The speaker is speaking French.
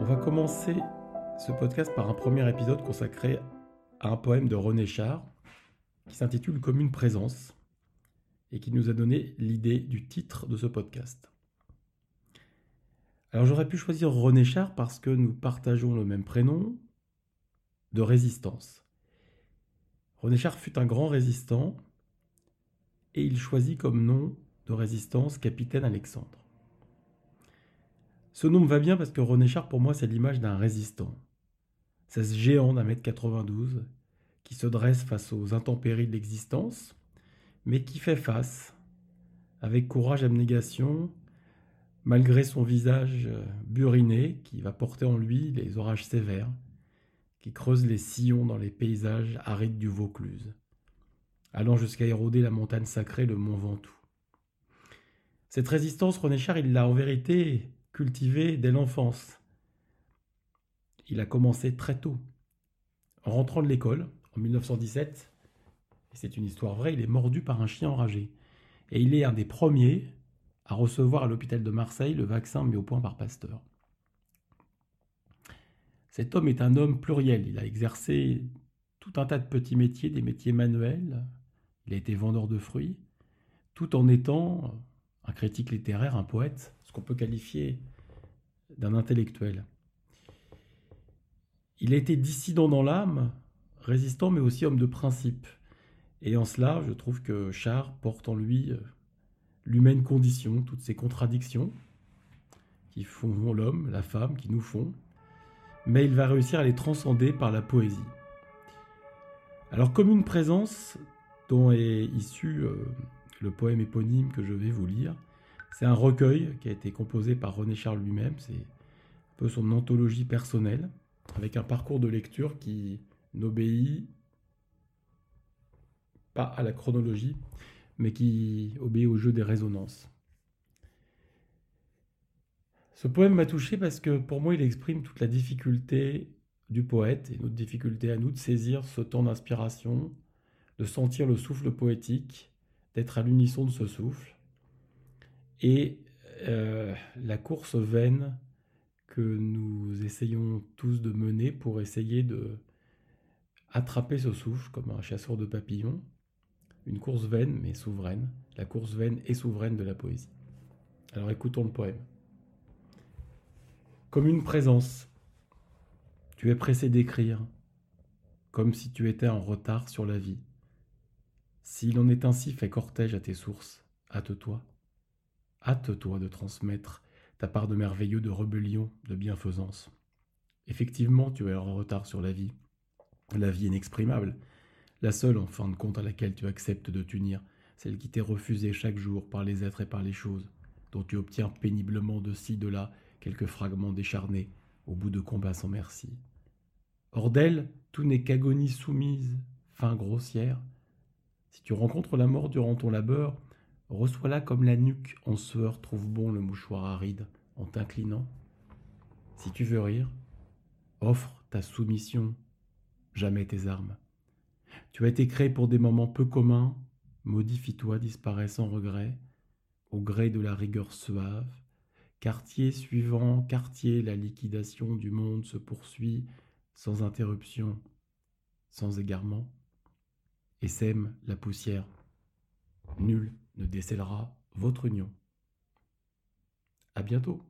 On va commencer ce podcast par un premier épisode consacré à un poème de René Char qui s'intitule Commune présence et qui nous a donné l'idée du titre de ce podcast. Alors j'aurais pu choisir René Char parce que nous partageons le même prénom de résistance. René Char fut un grand résistant et il choisit comme nom de résistance Capitaine Alexandre. Ce nom va bien parce que René Char, pour moi, c'est l'image d'un résistant. C'est ce géant d'un mètre 92 qui se dresse face aux intempéries de l'existence, mais qui fait face, avec courage et abnégation, malgré son visage buriné qui va porter en lui les orages sévères, qui creusent les sillons dans les paysages arides du Vaucluse, allant jusqu'à éroder la montagne sacrée, le mont Ventoux. Cette résistance, René Char, il l'a en vérité cultivé dès l'enfance. Il a commencé très tôt. En rentrant de l'école, en 1917, et c'est une histoire vraie, il est mordu par un chien enragé. Et il est un des premiers à recevoir à l'hôpital de Marseille le vaccin mis au point par Pasteur. Cet homme est un homme pluriel. Il a exercé tout un tas de petits métiers, des métiers manuels. Il a été vendeur de fruits, tout en étant un critique littéraire, un poète, ce qu'on peut qualifier d'un intellectuel. Il a été dissident dans l'âme, résistant, mais aussi homme de principe. Et en cela, je trouve que Char porte en lui euh, l'humaine condition, toutes ces contradictions qui font l'homme, la femme, qui nous font, mais il va réussir à les transcender par la poésie. Alors comme une présence dont est issu euh, le poème éponyme que je vais vous lire, c'est un recueil qui a été composé par René Charles lui-même. C'est un peu son anthologie personnelle, avec un parcours de lecture qui n'obéit pas à la chronologie, mais qui obéit au jeu des résonances. Ce poème m'a touché parce que pour moi, il exprime toute la difficulté du poète et notre difficulté à nous de saisir ce temps d'inspiration, de sentir le souffle poétique, d'être à l'unisson de ce souffle et euh, la course vaine que nous essayons tous de mener pour essayer de attraper ce souffle comme un chasseur de papillons. Une course vaine mais souveraine, la course vaine et souveraine de la poésie. Alors écoutons le poème. Comme une présence, tu es pressé d'écrire, comme si tu étais en retard sur la vie. S'il en est ainsi, fais cortège à tes sources, hâte-toi. Hâte-toi de transmettre ta part de merveilleux, de rébellion, de bienfaisance. Effectivement, tu es en retard sur la vie. La vie inexprimable, la seule en fin de compte à laquelle tu acceptes de t'unir, celle qui t'est refusée chaque jour par les êtres et par les choses, dont tu obtiens péniblement de ci, de là quelques fragments décharnés, au bout de combats sans merci. Hors d'elle, tout n'est qu'agonie soumise, fin grossière. Si tu rencontres la mort durant ton labeur, Reçois-la comme la nuque en sueur trouve bon le mouchoir aride en t'inclinant. Si tu veux rire, offre ta soumission, jamais tes armes. Tu as été créé pour des moments peu communs, modifie-toi, disparaît sans regret, au gré de la rigueur suave. Quartier suivant quartier, la liquidation du monde se poursuit sans interruption, sans égarement, et sème la poussière. Nul ne décèlera votre union. À bientôt.